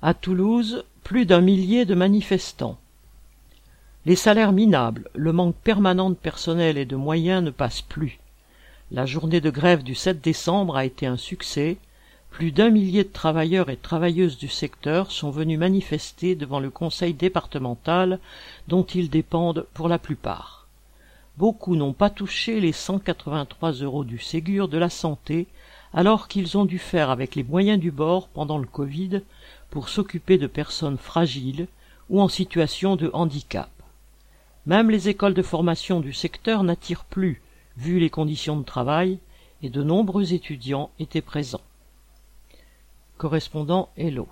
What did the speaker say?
À Toulouse, plus d'un millier de manifestants. Les salaires minables, le manque permanent de personnel et de moyens ne passent plus. La journée de grève du 7 décembre a été un succès. Plus d'un millier de travailleurs et travailleuses du secteur sont venus manifester devant le conseil départemental dont ils dépendent pour la plupart. Beaucoup n'ont pas touché les 183 euros du Ségur de la santé alors qu'ils ont dû faire avec les moyens du bord pendant le Covid pour s'occuper de personnes fragiles ou en situation de handicap. Même les écoles de formation du secteur n'attirent plus, vu les conditions de travail, et de nombreux étudiants étaient présents. Correspondant Hello.